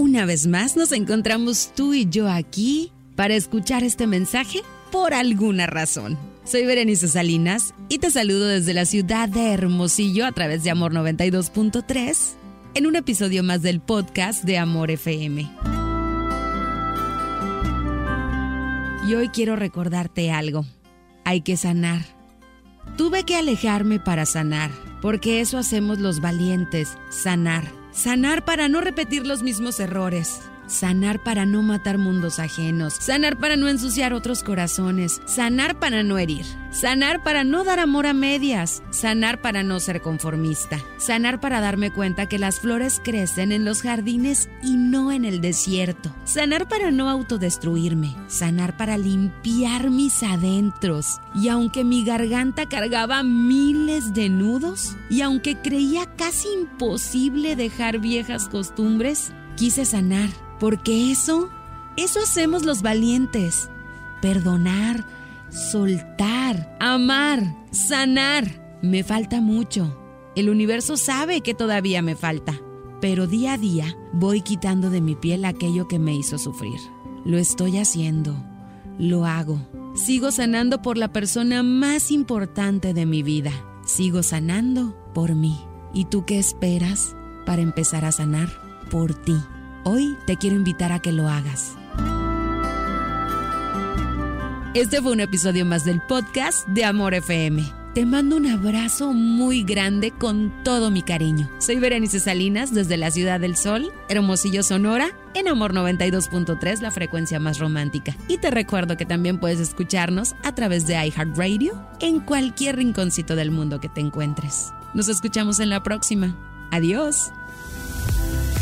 Una vez más nos encontramos tú y yo aquí para escuchar este mensaje por alguna razón. Soy Berenice Salinas y te saludo desde la ciudad de Hermosillo a través de Amor 92.3 en un episodio más del podcast de Amor FM. Y hoy quiero recordarte algo. Hay que sanar. Tuve que alejarme para sanar, porque eso hacemos los valientes, sanar. Sanar para no repetir los mismos errores. Sanar para no matar mundos ajenos. Sanar para no ensuciar otros corazones. Sanar para no herir. Sanar para no dar amor a medias. Sanar para no ser conformista. Sanar para darme cuenta que las flores crecen en los jardines y no en el desierto. Sanar para no autodestruirme. Sanar para limpiar mis adentros. Y aunque mi garganta cargaba miles de nudos, y aunque creía casi imposible dejar viejas costumbres, quise sanar porque eso, eso hacemos los valientes. Perdonar, soltar, amar, sanar. Me falta mucho. El universo sabe que todavía me falta. Pero día a día voy quitando de mi piel aquello que me hizo sufrir. Lo estoy haciendo. Lo hago. Sigo sanando por la persona más importante de mi vida. Sigo sanando por mí. ¿Y tú qué esperas para empezar a sanar por ti? Hoy te quiero invitar a que lo hagas. Este fue un episodio más del podcast de Amor FM. Te mando un abrazo muy grande con todo mi cariño. Soy Berenice Salinas desde la Ciudad del Sol, Hermosillo, Sonora, en Amor 92.3, la frecuencia más romántica. Y te recuerdo que también puedes escucharnos a través de iHeartRadio en cualquier rinconcito del mundo que te encuentres. Nos escuchamos en la próxima. Adiós.